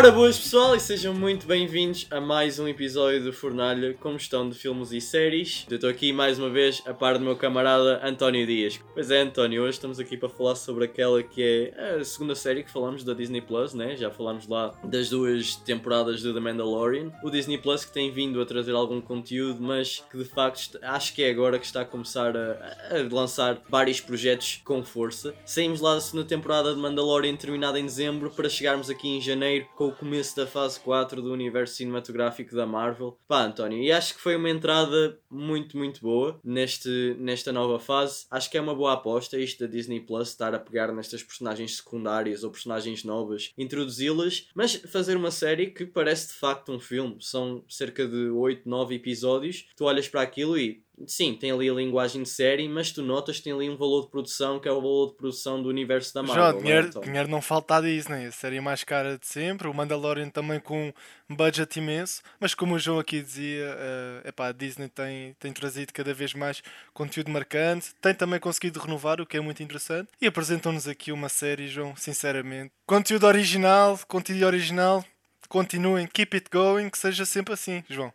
Ora boas pessoal e sejam muito bem-vindos a mais um episódio do Fornalha com gestão de filmes e séries. Eu estou aqui mais uma vez a par do meu camarada António Dias. Pois é, António, hoje estamos aqui para falar sobre aquela que é a segunda série que falamos da Disney Plus, né? Já falámos lá das duas temporadas de The Mandalorian. O Disney Plus que tem vindo a trazer algum conteúdo, mas que de facto acho que é agora que está a começar a, a lançar vários projetos com força. Saímos lá da segunda temporada de Mandalorian terminada em dezembro para chegarmos aqui em janeiro com o começo da fase 4 do universo cinematográfico da Marvel. Pá, António, e acho que foi uma entrada muito, muito boa neste, nesta nova fase. Acho que é uma boa aposta isto da Disney Plus estar a pegar nestas personagens secundárias ou personagens novas, introduzi-las, mas fazer uma série que parece de facto um filme. São cerca de 8, 9 episódios. Tu olhas para aquilo e Sim, tem ali a linguagem de série, mas tu notas que tem ali um valor de produção que é o valor de produção do universo da Marvel. Já, é, dinheiro, António? dinheiro não falta à Disney, a série mais cara de sempre, o Mandalorian também com um budget imenso, mas como o João aqui dizia, eh, epá, a Disney tem, tem trazido cada vez mais conteúdo marcante, tem também conseguido renovar, o que é muito interessante, e apresentam-nos aqui uma série, João, sinceramente. Conteúdo original, conteúdo original, continuem, keep it going, que seja sempre assim, João.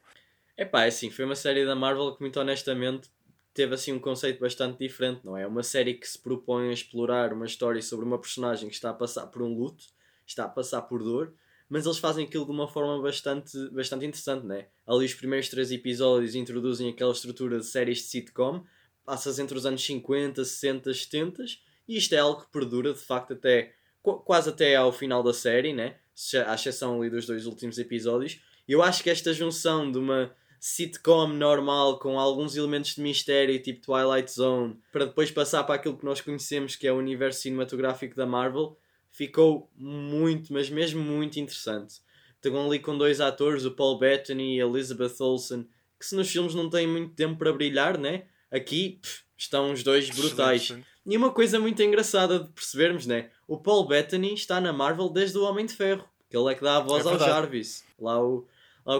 Epá, é assim, foi uma série da Marvel que muito honestamente teve assim um conceito bastante diferente, não é? É uma série que se propõe a explorar uma história sobre uma personagem que está a passar por um luto, está a passar por dor, mas eles fazem aquilo de uma forma bastante, bastante interessante, não é? Ali os primeiros três episódios introduzem aquela estrutura de séries de sitcom, passas entre os anos 50, 60, 70 e isto é algo que perdura de facto até qu- quase até ao final da série, né? À exceção ali dos dois últimos episódios. Eu acho que esta junção de uma sitcom normal com alguns elementos de mistério, tipo Twilight Zone, para depois passar para aquilo que nós conhecemos que é o universo cinematográfico da Marvel, ficou muito, mas mesmo muito interessante. Estão ali com dois atores, o Paul Bettany e a Elizabeth Olsen, que se nos filmes não têm muito tempo para brilhar, né? Aqui pff, estão os dois brutais. E uma coisa muito engraçada de percebermos, né? O Paul Bettany está na Marvel desde o Homem de Ferro, que ele é que dá a voz É ao. Jarvis. Lá o,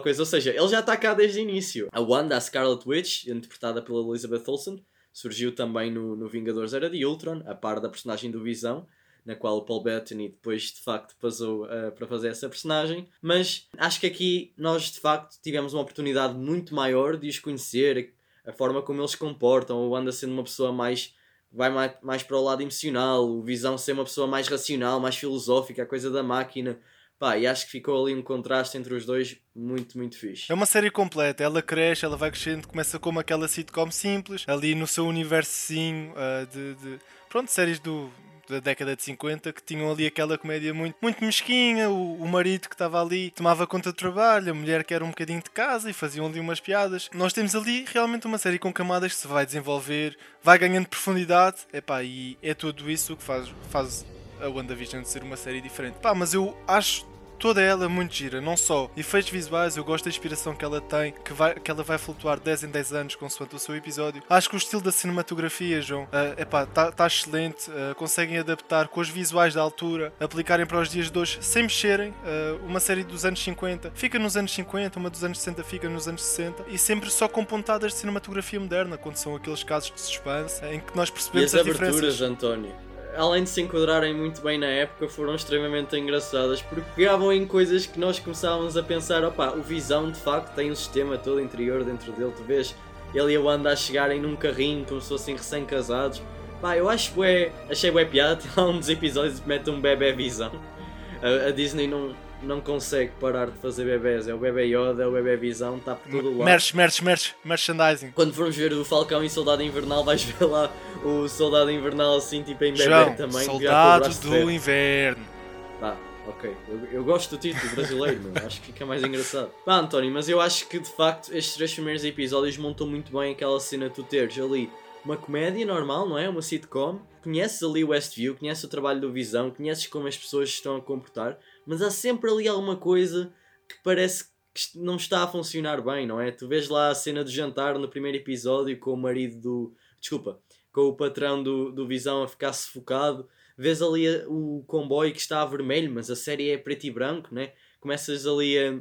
coisa. Ou seja, ele já está cá desde o início. A Wanda, a Scarlet Witch, interpretada pela Elizabeth Olsen, surgiu também no, no Vingadores Era de Ultron, a par da personagem do Visão, na qual o Paul Bettany depois de facto passou eh, para fazer essa personagem. Mas acho que aqui nós de facto tivemos uma oportunidade muito maior de os conhecer, a forma como eles se comportam, o Wanda sendo uma pessoa mais vai mais, mais para o lado emocional, o Visão ser uma pessoa mais racional, mais filosófica, a coisa da máquina. Pá, e acho que ficou ali um contraste entre os dois muito, muito fixe. É uma série completa, ela cresce, ela vai crescendo, começa como aquela sitcom simples, ali no seu universinho ah, de, de- Pronto, séries do, da década de 50 que tinham ali aquela comédia muito, muito mesquinha, o, o marido que estava ali tomava conta do trabalho, a mulher que era um bocadinho de casa e faziam ali umas piadas. Nós temos ali realmente uma série com camadas que se vai desenvolver, vai ganhando profundidade, epá, e é tudo isso que faz, faz a WandaVision ser uma série diferente. Pá, mas eu acho toda ela muito gira, não só efeitos visuais, eu gosto da inspiração que ela tem, que, vai, que ela vai flutuar 10 em 10 anos consoante o seu episódio. Acho que o estilo da cinematografia, João, é epá, tá, tá excelente, ah, conseguem adaptar com os visuais da altura, aplicarem para os dias de hoje sem mexerem. ah, uma série dos anos 50 fica nos anos 50, uma dos anos 60 fica nos anos 60 e sempre só com pontadas de cinematografia moderna, quando são aqueles casos de suspense em que nós E percebemos as as aberturas, diferenças. António, além de se enquadrarem muito bem na época, foram extremamente engraçadas porque pegavam em coisas que nós começávamos a pensar: opá, o Visão de facto tem um sistema todo interior dentro dele, tu vês ele e a Wanda a chegarem num carrinho como se fossem recém-casados. Pá, eu acho bué, achei bué piada, lá um dos episódios que mete um bebê Visão. A, a Disney não, não consegue parar de fazer bebés, é o bebê Yoda, é o bebê Visão, está por todo lado. Merch, merch, merch, merchandising. Quando formos ver o Falcão e Soldado Invernal, vais ver lá o Soldado Invernal assim, tipo em bebê João, também. já com o soldados braço de do ferro. inverno. Tá, ok. Eu, eu gosto do título brasileiro, meu. acho que fica mais engraçado. Pá, António, mas eu acho que de facto estes três primeiros episódios montam muito bem aquela cena tu teres ali uma comédia normal, não é? Uma sitcom. Conheces ali o Westview, conheces o trabalho do Visão, conheces como as pessoas se estão a comportar, mas há sempre ali alguma coisa que parece que não está a funcionar bem, não é? Tu vês lá a cena do jantar no primeiro episódio com o marido do. Desculpa, com o patrão do, do Visão a ficar sufocado. Vês ali o comboio que está a vermelho, mas a série é preto e branco, né? Começas ali a,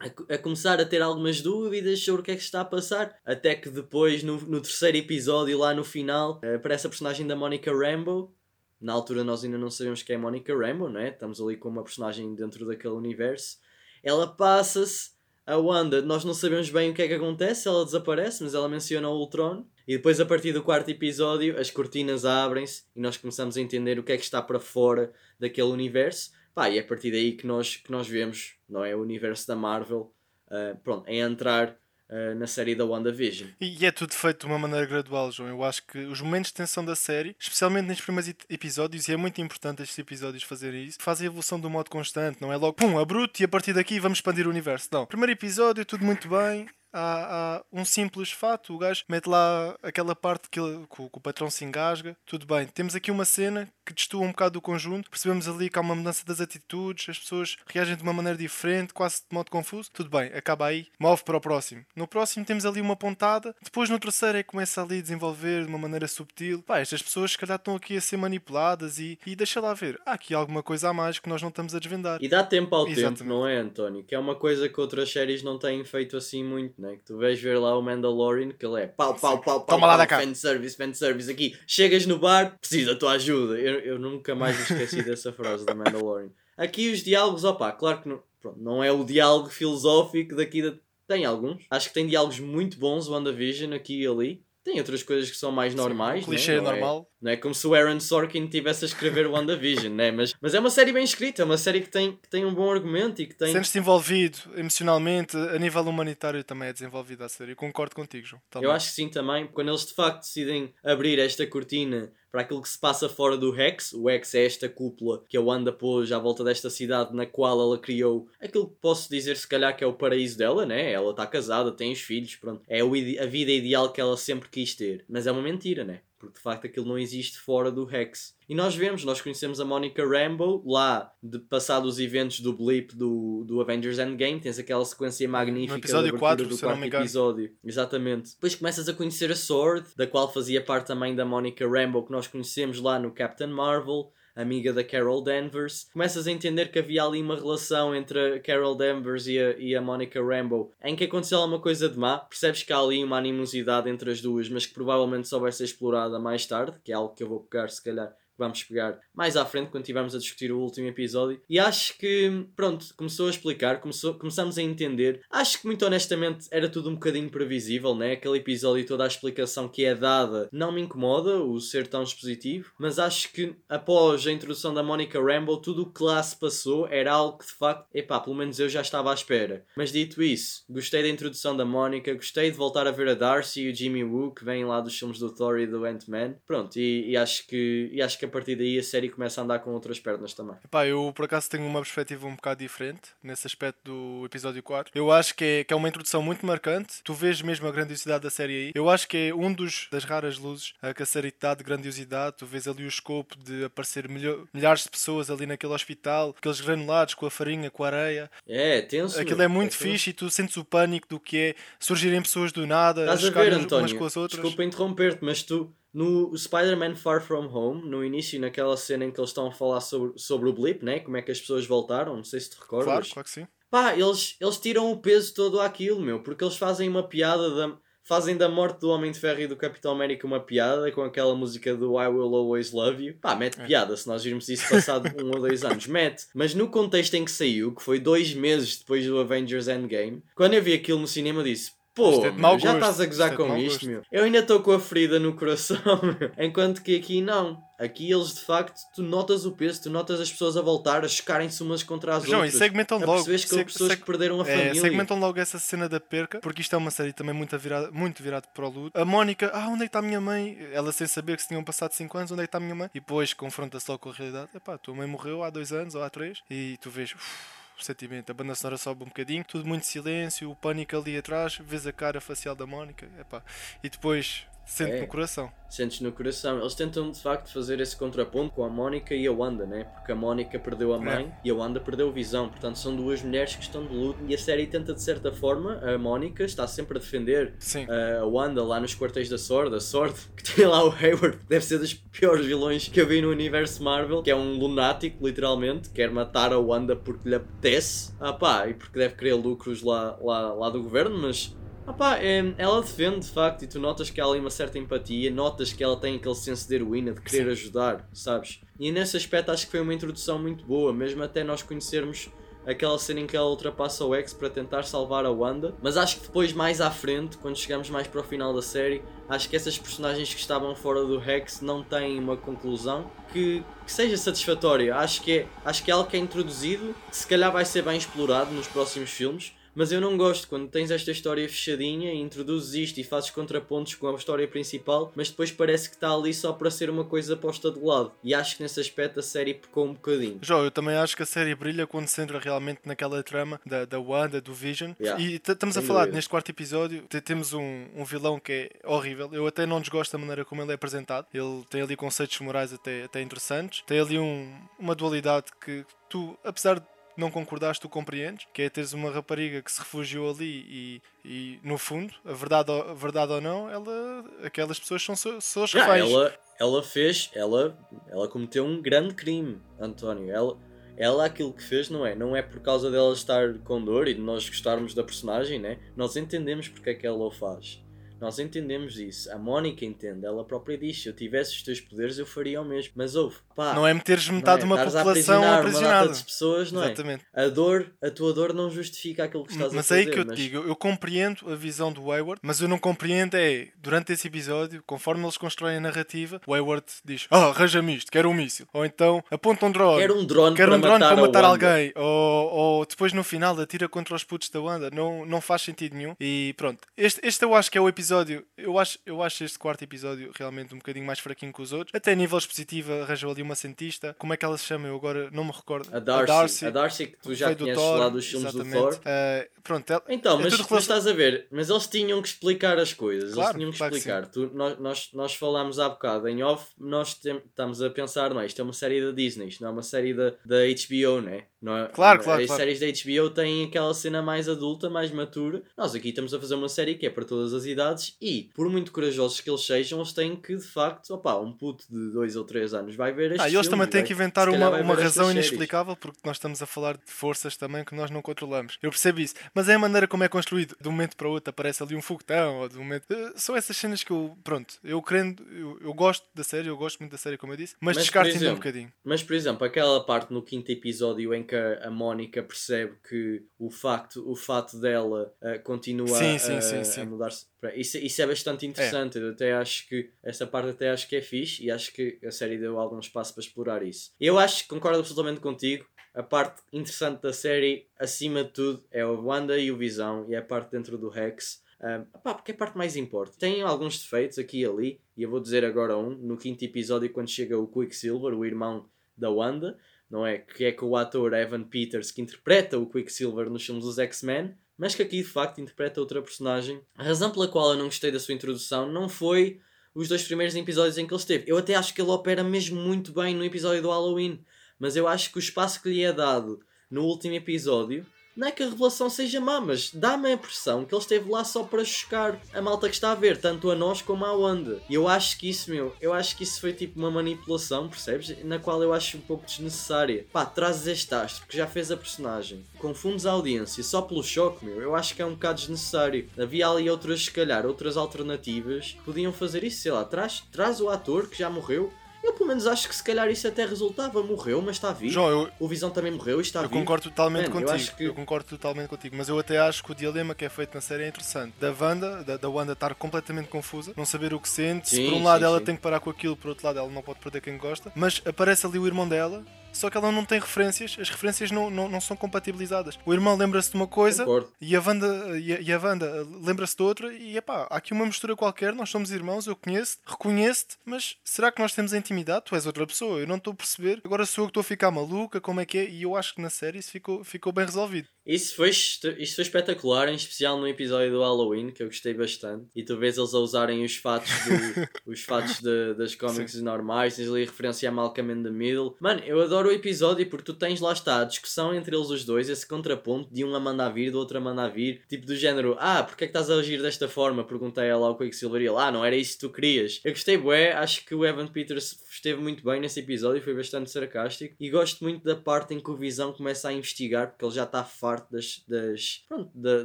a, a começar a ter algumas dúvidas sobre o que é que está a passar. Até que depois, no, no terceiro episódio, lá no final, eh, aparece a personagem da Monica Rambeau. Na altura nós ainda não sabemos que é Monica Rambeau, né? Estamos ali com uma personagem dentro daquele universo. Ela passa-se a Wanda, nós não sabemos bem o que é que acontece, ela desaparece, mas ela menciona o Ultron. E depois, a partir do quarto episódio, as cortinas abrem-se e nós começamos a entender o que é que está para fora daquele universo. Pá, e é a partir daí que nós, que nós vemos, não é? O universo da Marvel, uh, pronto, em entrar uh, na série da WandaVision. E é tudo feito de uma maneira gradual, João. Eu acho que os momentos de tensão da série, especialmente nestes primeiros episódios, e é muito importante estes episódios fazerem isso, fazem a evolução do modo constante, não é logo pum, bruto e a partir daqui vamos expandir o universo. Não. Primeiro episódio, tudo muito bem, há, há, um simples fato. O gajo mete lá aquela parte que, ele, que, o, que, o, patrão se engasga. Tudo bem. Temos aqui uma cena que destoa um bocado do conjunto. Percebemos ali que há uma mudança das atitudes, as pessoas reagem de uma maneira diferente, quase de modo confuso. Tudo bem, acaba aí. Move para o próximo. No próximo temos ali uma pontada. Depois no terceiro é que começa ali a desenvolver de uma maneira subtil. Pá, estas pessoas se calhar estão aqui a ser manipuladas e, e deixa lá ver. Há aqui alguma coisa a mais que nós não estamos a desvendar. E dá tempo ao Exatamente. tempo, não é, António? Que é uma coisa que outras séries não têm feito assim muito né? Que tu vais ver lá o Mandalorian, que ele é pau, pau, pau, pau, Toma lá da cá. fanservice, fanservice aqui. Chegas no bar, precisa da tua ajuda. Eu, eu nunca mais esqueci dessa frase da Mandalorian. Aqui os diálogos, opá, claro que não, pronto, não é o diálogo filosófico daqui da... Tem alguns. Acho que tem diálogos muito bons, WandaVision, aqui e ali. Tem outras coisas que são mais normais. Sim, clichê né? normal. É, não é como se o Aaron Sorkin tivesse a escrever WandaVision, né? mas, mas é uma série bem escrita, é uma série que tem, que tem um bom argumento e que tem. Sentes-te envolvido emocionalmente, a nível humanitário também é desenvolvida a série. Eu concordo contigo, João. Também. Eu acho que sim também. Quando eles de facto decidem abrir esta cortina para aquilo que se passa fora do Rex. O Rex é esta cúpula que a Wanda pôs à volta desta cidade na qual ela criou aquilo que posso dizer se calhar que é o paraíso dela, né? Ela está casada, tem os filhos, pronto. É a vida ideal que ela sempre quis ter. Mas é uma mentira, né? Porque de facto aquilo não existe fora do Rex. E nós vemos, nós conhecemos a Monica Rambeau lá, de passar os eventos do blip do, do Avengers Endgame, tens aquela sequência magnífica no episódio 4, do quarto episódio. Exatamente. Depois começas a conhecer a Sword, da qual fazia parte também da Monica Rambeau, que nós conhecemos lá no Captain Marvel amiga da Carol Danvers. Começas a entender que havia ali uma relação entre a Carol Danvers e a, e a Monica Rambeau em que aconteceu alguma coisa de má. Percebes que há ali uma animosidade entre as duas, mas que provavelmente só vai ser explorada mais tarde, que é algo que eu vou pegar se calhar vamos pegar mais à frente quando estivermos a discutir o último episódio. E acho que, pronto, começou a explicar, começou, começamos a entender. Acho que, muito honestamente, era tudo um bocadinho previsível, né? Aquele episódio e toda a explicação que é dada não me incomoda, o ser tão expositivo, mas acho que após a introdução da Monica Rambeau, tudo o que lá se passou era algo que de facto, epá, pelo menos eu já estava à espera. Mas dito isso, gostei da introdução da Monica, gostei de voltar a ver a Darcy e o Jimmy Woo, que vêm lá dos filmes do Thor e do Ant-Man. Pronto, e, e, acho que, e acho que partir daí a série começa a andar com outras pernas também. Epá, eu por acaso tenho uma perspectiva um bocado diferente nesse aspecto do episódio 4. Eu acho que é, que é uma introdução muito marcante. Tu vês mesmo a grandiosidade da série aí. Eu acho que é um dos das raras luzes a que a série dá de grandiosidade. Tu vês ali o escopo de aparecer milho, milhares de pessoas ali naquele hospital, aqueles granulados com a farinha, com a areia. É, tenso. Aquilo é muito é fixe e tu sentes o pânico do que é surgirem pessoas do nada, Estás a ver, António, umas com as outras. Desculpa interromper-te, mas tu no Spider-Man Far From Home, no início, naquela cena em que eles estão a falar sobre, sobre o blip, né? como é que as pessoas voltaram, não sei se te recordas. Claro, claro que sim. Pá, eles, eles tiram o peso todo àquilo, meu, porque eles fazem uma piada da, fazem da morte do Homem de Ferro e do Capitão América uma piada com aquela música do I Will Always Love You. Pá, mete é. piada se nós virmos isso passado um ou dois anos. Mete. Mas no contexto em que saiu, que foi dois meses depois do Avengers Endgame, quando eu vi aquilo no cinema disse Pô, é meu, já estás a gozar com isto, meu. Eu ainda estou com a ferida no coração, meu. Enquanto que aqui não. Aqui eles de facto, tu notas o peso, tu notas as pessoas a voltar, a chocarem-se umas contra as Não, outras. E segmentam a logo. que seg pessoas seg que perderam a é, família. Segmentam logo essa cena da perca, porque isto é uma série também muito virada, muito virada para o luto. A Mónica, ah, onde é que está a minha mãe? Ela sem saber que se tinham passado 5 anos, onde é que está a minha mãe? E depois confronta-se logo com a realidade. Epá, tua mãe morreu há 2 anos ou há 3 e tu vês. Uf, sentimento. A banda sonora sobe um bocadinho, tudo muito silêncio, o pânico ali atrás, vês a cara facial da Mónica, epá. e depois Sente é, no coração. Sentes no coração. Eles tentam de facto fazer esse contraponto com a Mónica e a Wanda, né? Porque a Mónica perdeu a é. mãe é. e a Wanda perdeu a visão. Portanto, são duas mulheres que estão de luto e a série tenta de certa forma. A Mónica está sempre a defender Sim. a Wanda lá nos quartéis da Sword. A Sword, que tem lá o Hayward, deve ser dos piores vilões que eu vi no universo Marvel, que é um lunático, literalmente, quer matar a Wanda porque lhe apetece. Ah pá, e porque deve querer lucros lá, lá, lá do governo, mas Opa, é, ela defende de facto e tu notas que há ali uma certa empatia, notas que ela tem aquele senso de heroína, de querer Sim. ajudar, sabes? E nesse aspecto acho que foi uma introdução muito boa, mesmo até nós conhecermos aquela cena em que ela ultrapassa o X para tentar salvar a Wanda. Mas acho que depois, mais à frente, quando chegamos mais para o final da série, acho que essas personagens que estavam fora do Rex não têm uma conclusão que, que seja satisfatória. Acho que, é, acho que é algo que é introduzido, que se calhar vai ser bem explorado nos próximos filmes. Mas eu não gosto quando tens esta história fechadinha e introduzes isto e fazes contrapontos com a história principal, mas depois parece que está ali só para ser uma coisa posta de lado. E acho que nesse aspecto a série pecou um bocadinho. João, eu também acho que a série brilha quando se entra realmente naquela trama da, da Wanda, do Vision. Yeah, E estamos a falar, neste quarto episódio, te- temos um, um vilão que é horrível. Eu até não desgosto da maneira como ele é apresentado. Ele tem ali conceitos morais até, até interessantes. Tem ali um, uma dualidade que tu, apesar de não concordares, tu compreendes, que é teres uma rapariga que se refugiou ali e, e no fundo, a verdade, ou- a verdade ou não, ela, aquelas pessoas são so- pessoas Ah, reféns. ela, ela fez, ela, ela cometeu um grande crime, António. Ela, ela aquilo que fez não é, não é por causa dela estar com dor e de nós gostarmos da personagem, né? Nós entendemos porque é que ela o faz. Nós entendemos isso. A Mónica entende. Ela própria diz: se eu tivesse os teus poderes, eu faria o mesmo. Mas ouve, pá. Não é meteres metade é? de uma Estares a população aprisionar uma aprisionada. data de pessoas, não é? Exatamente. A dor, a tua dor não justifica aquilo que estás a Mas é fazer. aí que eu te mas- digo, eu- compreendo a visão do Wayward, mas eu não compreendo é, durante esse episódio, conforme eles constroem a narrativa, o Wayward diz, ah, arranja-me isto, quero um míssil. Ou então, aponta um drone. Quero um drone Quero para um drone matar, para matar alguém. Ou, ou depois no final atira contra os putos da Wanda. Não, não faz sentido nenhum. E pronto. Este, este eu acho que é o episódio. Eu acho, eu acho este quarto episódio realmente um bocadinho mais fraquinho que os outros. Até a nível expositivo arranjou ali uma cientista. Como é que ela se chama? Eu agora não me recordo. A Darcy, a Darcy, que tu já do conheces Thor, lá dos filmes do exatamente. Thor. Ah, pronto, ela- Então, é mas, tudo mas estás a ver, mas eles tinham que explicar as coisas, Claro, eles tinham que claro que explicar. Tu, nós, nós, nós falámos há bocado em off, nós tem- estamos a pensar, não é? Isto é uma série da Disney, isto não é uma série da, da HBO, não é? Não é Claro, não- claro, As claro. séries da HBO têm aquela cena mais adulta, mais matura. Nós aqui estamos a fazer uma série que é para todas as idades e, por muito corajosos que eles sejam, eles têm que, de facto, opá, um puto de 2 ou 3 anos vai ver estes Ah, e eles também têm vai- que inventar uma, uma razão séries. inexplicável porque nós estamos a falar de forças também que nós não controlamos. Eu percebo isso. Mas é a maneira como é construído. De um momento para o outro aparece ali um foguetão ou de um momento. Eh, São essas cenas que eu. Pronto, eu querendo. Eu, eu gosto da série, eu gosto muito da série, como eu disse, mas, Mas, descarto ainda um bocadinho. Mas, por exemplo, aquela parte no quinto episódio em que a a Mónica percebe que o facto, o fato dela eh, continua Sim, a, sim, sim, sim. a mudar-se. Isso, isso é bastante interessante. Eu até acho que essa parte até acho que é fixe e acho que a série deu algum espaço para explorar isso. Eu acho que concordo absolutamente contigo. A parte interessante da série, acima de tudo, é o Wanda e o Visão e é a parte dentro do Rex. Um, pá, porque é a parte mais importa. Tem alguns defeitos aqui e ali, e eu vou dizer agora um. No quinto episódio, quando chega o Quicksilver, o irmão da Wanda, não é? Que é com o ator Evan Peters que interpreta o Quicksilver nos filmes dos X-Men, mas que aqui de facto interpreta outra personagem. A razão pela qual eu não gostei da sua introdução não foi os dois primeiros episódios em que ele esteve. Eu até acho que ele opera mesmo muito bem no episódio do Halloween, mas eu acho que o espaço que lhe é dado no último episódio. Não é que a revelação seja má, mas dá-me a impressão que ele esteve lá só para chocar a malta que está a ver, tanto a nós como à Wanda. E eu acho que isso, meu, eu acho que isso foi tipo uma manipulação, percebes? Na qual eu acho um pouco desnecessária. Pá, trazes este astro que já fez a personagem, confundes a audiência só pelo choque, meu, eu acho que é um bocado desnecessário. Havia ali outras, se calhar, outras alternativas que podiam fazer isso, sei lá, traz, traz o ator que já morreu. Eu pelo menos acho que se calhar isso até resultava. Morreu, mas está vivo. João, eu, O Visão também morreu e está eu vivo. concordo totalmente Man, eu contigo. acho que- Eu concordo totalmente contigo, mas eu até acho que o dilema que é feito na série é interessante. Da Wanda, da, da Wanda estar completamente confusa, não saber o que sente. se Sim, por um lado sim, ela sim. tem que parar com aquilo, por outro lado ela não pode perder quem gosta. Mas aparece ali o irmão dela, só que ela não tem referências, as referências não, não, não são compatibilizadas. O irmão lembra-se de uma coisa Concordo. e a Wanda, e a, e a Wanda lembra-se de outra e epá, há aqui uma mistura qualquer, nós somos irmãos, eu conheço-te, reconheço-te, mas será que nós temos a intimidade? Tu és outra pessoa, eu não estou a perceber. Agora sou eu que estou a ficar maluca, como é que é? E eu acho que na série isso ficou, ficou bem resolvido. Isso foi, isso foi espetacular, em especial no episódio do Halloween, que eu gostei bastante. E tu vês eles a usarem os fatos, do- os fatos de- das cómics normais, tens ali a referência a Malcolm in the Middle. Mano, eu adoro adoro o episódio porque tu tens lá está a discussão entre eles os dois, esse contraponto de um a mandar vir, do outro a mandar vir, tipo do género, ah, porque é que estás a agir desta forma? Perguntei ela ao Quicksilver e ele, ah, não era isso que tu querias. Eu gostei, bué, acho que o Evan Peters esteve muito bem nesse episódio, foi bastante sarcástico e gosto muito da parte em que o Visão começa a investigar porque ele já está farto das, das pronto, da,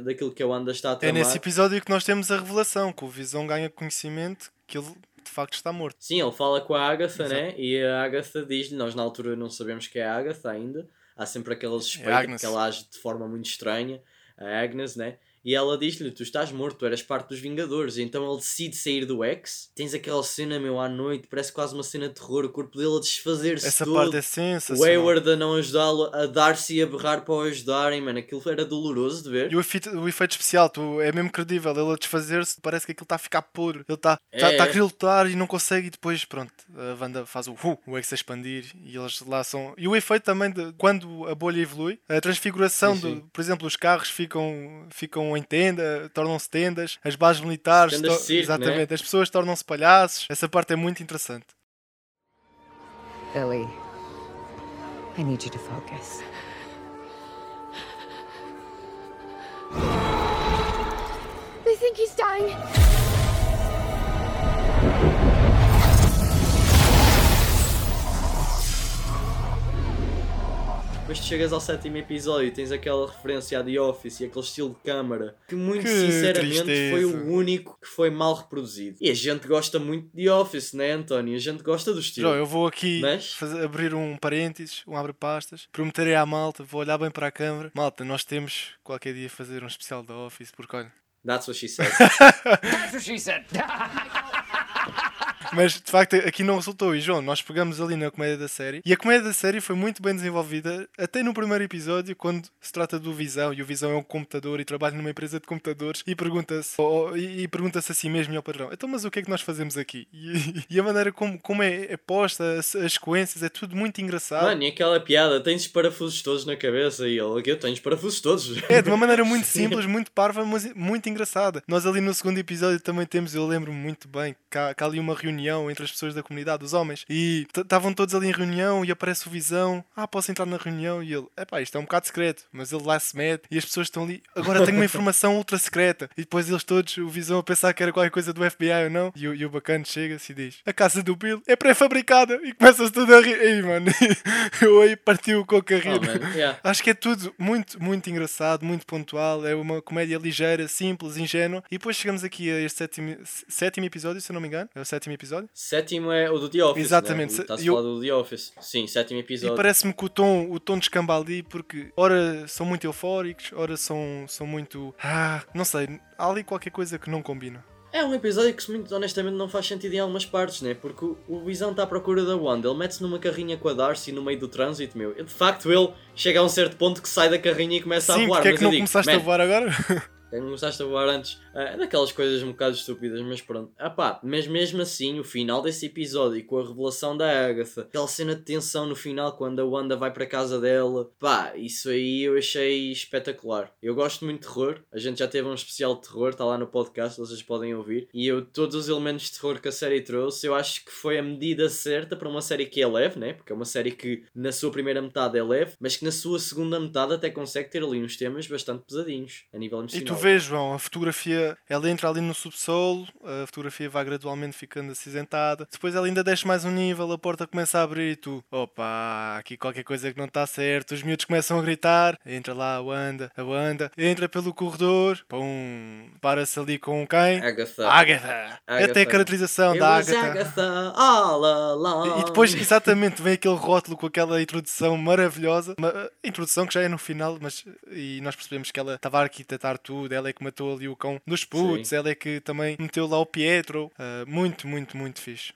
daquilo que a Wanda está a É tramar. nesse episódio que nós temos a revelação, que o Visão ganha conhecimento que ele de facto está morto. Sim, ele fala com a Agatha, Exato. né? E a Agatha diz-lhe, nós na altura não sabemos que é a Agatha ainda, há sempre aquela suspeita Agnes. que ela age de forma muito estranha, a Agnes, né? E ela diz-lhe, tu estás morto, tu eras parte dos Vingadores. Então ele decide sair do X. Tens aquela cena, meu, à noite, parece quase uma cena de terror, o corpo dele a desfazer-se Essa todo. parte é O sensacional. Hayward a não ajudá-lo, a Darcy a berrar para o ajudarem, mano, aquilo era doloroso de ver. E o efeito, o efeito especial, tu, é mesmo credível. Ele a desfazer-se, parece que aquilo está a ficar podre. Ele está É, tá, tá a querer lutar e não consegue. E depois, pronto, a Wanda faz o uh, o X a expandir. E eles lá são. E o efeito também de quando a bolha evolui, a transfiguração, Sim, sim. de, por exemplo, os carros ficam, ficam em tenda, tornam-se tendas, as bases militares, Tendas circo, exatamente, as pessoas tornam-se palhaços. Essa parte é muito interessante. Billy, I need you to focus. They think he's dying. Depois tu chegas ao sétimo episódio e tens aquela referência a The Office e aquele estilo de câmara que muito Que sinceramente tristeza. foi o único que foi mal reproduzido. E a gente gosta muito de The Office, né António? A gente gosta do estilo. João, eu vou aqui Mas? fazer- abrir um parênteses, um abre-pastas, prometerei à malta, vou olhar bem para a câmara. Malta, nós temos qualquer dia fazer um especial da Office, porque olha. That's what she said. That's what she said. Mas de facto aqui não resultou. E João, nós pegamos ali na comédia da série e a comédia da série foi muito bem desenvolvida, até no primeiro episódio, quando se trata do Visão, e o Visão é um computador e trabalha numa empresa de computadores e pergunta-se e, e pergunta-se a si mesmo e ao padrão: então, mas o que é que nós fazemos aqui? E, e a maneira como, como é, é posta, as, as sequências, é tudo muito engraçado. Mano, e aquela piada, tens os parafusos todos na cabeça e ele, eu tenho os parafusos todos. É, de uma maneira muito simples, muito parva, mas muito engraçada. Nós ali no segundo episódio também temos, eu lembro-me muito bem, há ali uma reunião entre as pessoas da comunidade, os homens, e estavam todos ali em reunião e aparece o Visão, ah, posso entrar na reunião? E ele, epá, isto é um bocado secreto, mas ele lá se mete e as pessoas estão ali, agora tenho uma informação ultra secreta. E depois eles todos, o Visão a pensar que era qualquer coisa do FBI ou não, e o, e o bacana chega-se e diz, a casa do Bill é pré-fabricada, e começa-se tudo a rir. Ei, mano, eu aí partiu com o carrinho. Oh, yeah. Acho que é tudo muito, muito engraçado, muito pontual. É uma comédia ligeira, simples, ingênua. E depois chegamos aqui a este sétimo, sétimo episódio, se eu não me engano. É o sétimo episódio. Sétimo é o do The Office. Exatamente. Né? Estás a Eu- falar do The Office. Sim, sétimo E episódio. parece-me que o tom, o tom descamba ali, porque ora são muito eufóricos, ora são, são muito. Ah, não sei. Há ali qualquer coisa que não combina. É um episódio que, muito honestamente, não faz sentido em algumas partes, né? Porque o- Visão está à procura da Wanda. Ele mete-se numa carrinha com a Darcy no meio do trânsito, meu. De facto, ele chega a um certo ponto que sai da carrinha e começa Sim, a voar. porque é que não digo, começaste a "Man, voar agora? É começaste a voar antes. Ah, É daquelas coisas um bocado estúpidas, mas pronto. Ah pá, mas mesmo assim, o final desse episódio, com a revelação da Agatha, aquela cena de tensão no final, quando a Wanda vai para casa dela, pá, isso aí eu achei espetacular. Eu gosto muito de terror, a gente já teve um especial de terror, está lá no podcast, vocês podem ouvir. E eu, todos os elementos de terror que a série trouxe, eu acho que foi a medida certa para uma série que é leve, né? Porque é uma série que na sua primeira metade é leve, mas que na sua segunda metade até consegue ter ali uns temas bastante pesadinhos, a nível emocional. Vês, João, a fotografia, ela entra ali no subsolo, a fotografia vai gradualmente ficando acinzentada, depois ela ainda desce mais um nível, a porta começa a abrir e tu, opa, aqui qualquer coisa que não está certo, os miúdos começam a gritar, entra lá a Wanda, a Wanda, entra pelo corredor, pum, para-se ali com quem? Agatha. Agatha! Agatha. Até a caracterização da Agatha. Agatha all along. E depois, exatamente, vem aquele rótulo com aquela introdução maravilhosa. Uma introdução que já é no final, mas e nós percebemos que ela estava a arquitetar tudo. Ela é que matou ali o cão dos putos. Sim. Ela é que também meteu lá o Pietro. Ah, muito, muito, muito fixe.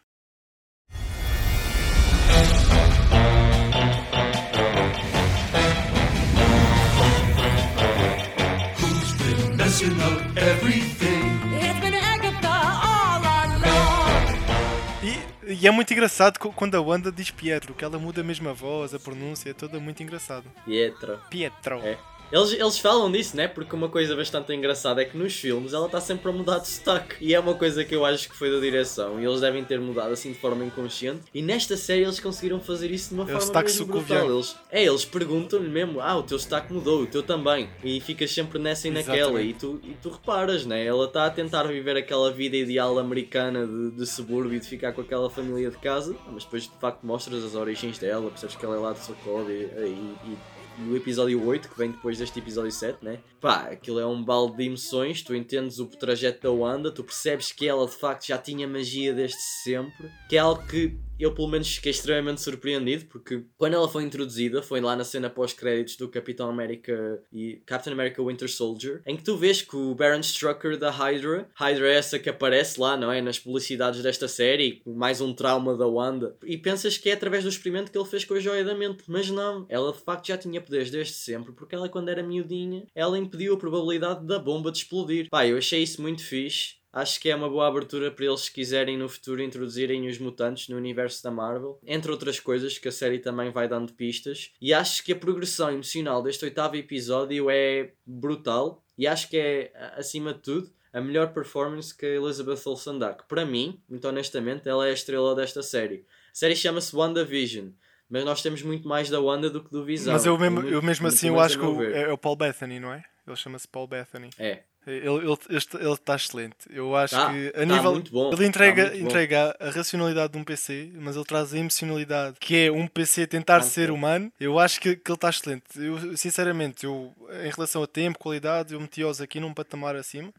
E, e é muito engraçado quando a Wanda diz Pietro, que ela muda mesmo a voz, a pronúncia, é toda muito engraçado. Pietra. Pietro. É. Eles, eles falam disso, né? Porque uma coisa bastante engraçada é que nos filmes ela está sempre a mudar de sotaque. E é uma coisa que eu acho que foi da direção. E eles devem ter mudado assim de forma inconsciente. E nesta série eles conseguiram fazer isso de uma É forma mesmo brutal. Eles, é, eles perguntam-lhe mesmo: Ah, o teu sotaque mudou, o teu também. E ficas sempre nessa e naquela. Exatamente. E tu, e tu reparas, né? Ela está a tentar viver aquela vida ideal americana de, de subúrbio, de ficar com aquela família de casa. Mas depois de facto mostras as origens dela, percebes que ela é lá de Socorro e, e, e e o episódio 8, que vem depois deste episódio 7, né? Pá, aquilo é um balde de emoções, tu entendes o trajeto da Wanda, tu percebes que ela de facto já tinha magia desde sempre, que é algo que eu pelo menos fiquei extremamente surpreendido, porque quando ela foi introduzida, foi lá na cena pós-créditos do Capitão América e Captain America Winter Soldier, em que tu vês que o Baron Strucker da Hydra, Hydra é essa que aparece lá, não é? Nas publicidades desta série, mais um trauma da Wanda, e pensas que é através do experimento que ele fez com a joia da mente, mas não, ela de facto já tinha poderes desde sempre, porque ela quando era miudinha, ela impediu a probabilidade da bomba de explodir. Pá, eu achei isso muito fixe. Acho que é uma boa abertura para eles, se quiserem no futuro introduzirem os mutantes no universo da Marvel, entre outras coisas que a série também vai dando pistas. E acho que a progressão emocional deste oitavo episódio é brutal, e acho que é, acima de tudo, a melhor performance que a Elizabeth Olsen dá. Que para mim, muito honestamente, ela é a estrela desta série. A série chama-se WandaVision, mas nós temos muito mais da Wanda do que do Visão. Mas eu mesmo, eu mesmo assim eu acho que é, é o Paul Bethany, não é? Ele chama-se Paul Bethany. É. Ele está ele, ele tá excelente. Eu acho Tá, que a tá nível. bom, ele entrega, tá muito bom. entrega a racionalidade de um PC, mas ele traz a emocionalidade que é um PC tentar Tá ser humano. Eu acho que, que ele está excelente. Eu, sinceramente, eu, em relação a tempo, qualidade, eu meti-os aqui num patamar acima.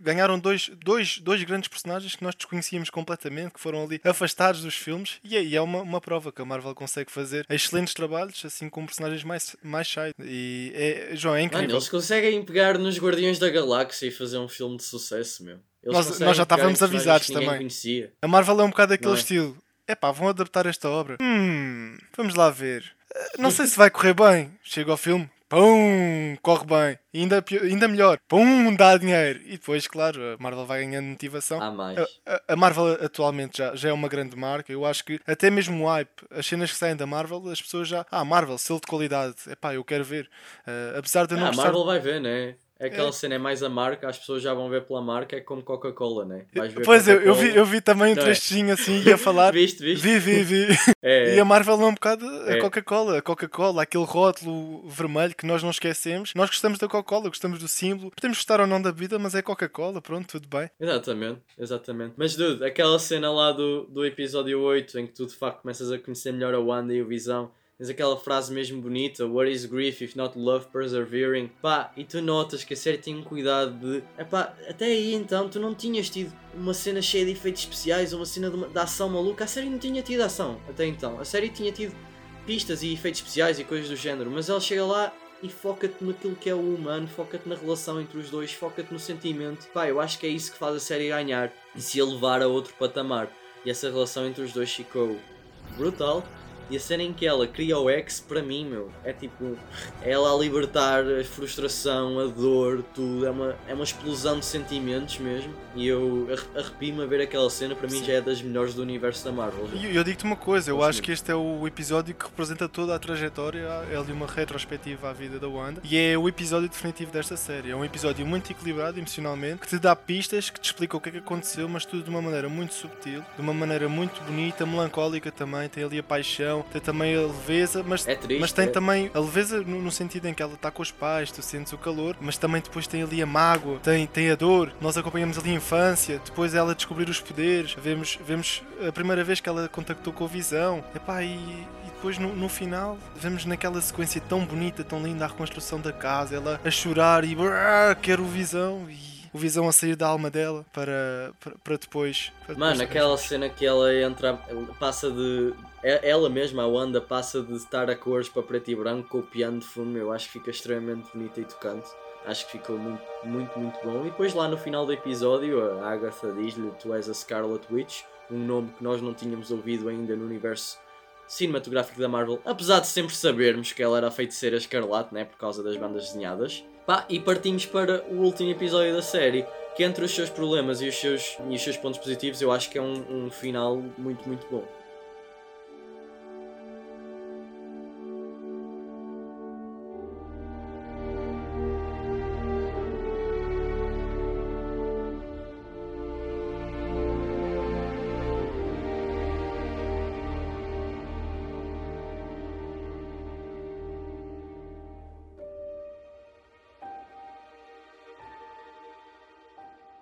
Ganharam dois, dois, dois grandes personagens que nós desconhecíamos completamente, que foram ali afastados dos filmes, e aí é uma, uma prova que a Marvel consegue fazer excelentes trabalhos, assim com personagens mais, mais shy. E é, João, é incrível. Mano, eles conseguem pegar nos Guardiões da Galáxia e fazer um filme de sucesso, meu. Nós- nós já estávamos avisados também. Conhecia. A Marvel é um bocado aquele Não é? estilo. Epá, vão adaptar esta obra. Hum, vamos lá ver. Eh, Não sei se vai correr bem. Chega ao filme. Pum, corre bem. Ainda, pi- ainda melhor. Pum, dá dinheiro. E depois, claro, a Marvel vai ganhando motivação. Há mais. A- A, a Marvel atualmente já, já é uma grande marca. Eu acho que até mesmo o hype, as cenas que saem da Marvel, as pessoas já. Ah, Marvel, selo de qualidade. Epá, eu quero ver. Eh, apesar de eu não Ah, a gostar. Marvel vai ver, né? Aquela É. cena é mais a marca, as pessoas já vão ver pela marca, é como Coca-Cola, né? Vais ver Pois eu, eu, vi, eu vi também um Não é? trechinho assim e a falar. Viste, viste? Vi, vi, vi. É, E a Marvel é um bocado a É. Coca-Cola. A Coca-Cola, aquele rótulo vermelho que nós não esquecemos. Nós gostamos da Coca-Cola, gostamos do símbolo. Podemos gostar ou não da bebida, mas é Coca-Cola, pronto, tudo bem. Exatamente, exatamente. Mas, dude, aquela cena lá do, do episódio 8 em que tu de facto começas a conhecer melhor a Wanda e o Visão, tens aquela frase mesmo bonita: What is grief if not love persevering? Pá, e tu notas que a série tem um cuidado de. Epá, até aí então tu não tinhas tido uma cena cheia de efeitos especiais, uma cena de, uma, de ação maluca. A série não tinha tido ação até então. A série tinha tido pistas e efeitos especiais e coisas do género, mas ela chega lá e foca-te naquilo que é o humano, foca-te na relação entre os dois, foca-te no sentimento. Pá, eu acho que é isso que faz a série ganhar e se elevar a outro patamar. E essa relação entre os dois ficou brutal. E a cena em que ela cria o ex, para mim, meu, é tipo ela a libertar a frustração, a dor, tudo. É uma, é uma explosão de sentimentos mesmo. E eu arre- arrepio-me a ver aquela cena, para mim já é das melhores do universo da Marvel. E eu, eu digo-te uma coisa, eu Gosto acho que este é o episódio que representa toda a trajetória, é ali uma retrospectiva à vida da Wanda. E é o episódio definitivo desta série. É um episódio muito equilibrado emocionalmente, que te dá pistas, que te explica o que é que aconteceu, mas tudo de uma maneira muito subtil, de uma maneira muito bonita, melancólica também. Tem ali a paixão, tem também a leveza, mas É triste. Mas tem é- também a leveza no, no sentido em que ela está com os pais, tu sentes o calor, mas também depois tem ali a mágoa, tem, tem a dor. Nós acompanhamos ali a infância, depois ela descobrir os poderes, vemos, vemos a primeira vez que ela contactou com a visão. Epá, e, e depois no, no final vemos naquela sequência tão bonita, tão linda a reconstrução da casa, ela a chorar e brrr, quero o visão e o visão a sair da alma dela para, para, para depois. para depois Mano, aquela cena que ela entra, passa de. é- Ela mesma, a Wanda, passa de estar a cores para preto e branco com o piano de fundo. Eu acho que fica extremamente bonita e tocante. Acho que ficou muito, muito, muito bom. E depois, lá no final do episódio, a Agatha diz-lhe: Tu és a Scarlet Witch, um nome que nós não tínhamos ouvido ainda no universo cinematográfico da Marvel, apesar de sempre sabermos que ela era a feiticeira escarlate, né, por causa das bandas desenhadas. Pá, e partimos para o último episódio da série, que entre os seus problemas e os seus, e os seus pontos positivos, eu acho que é um, um final muito, muito bom.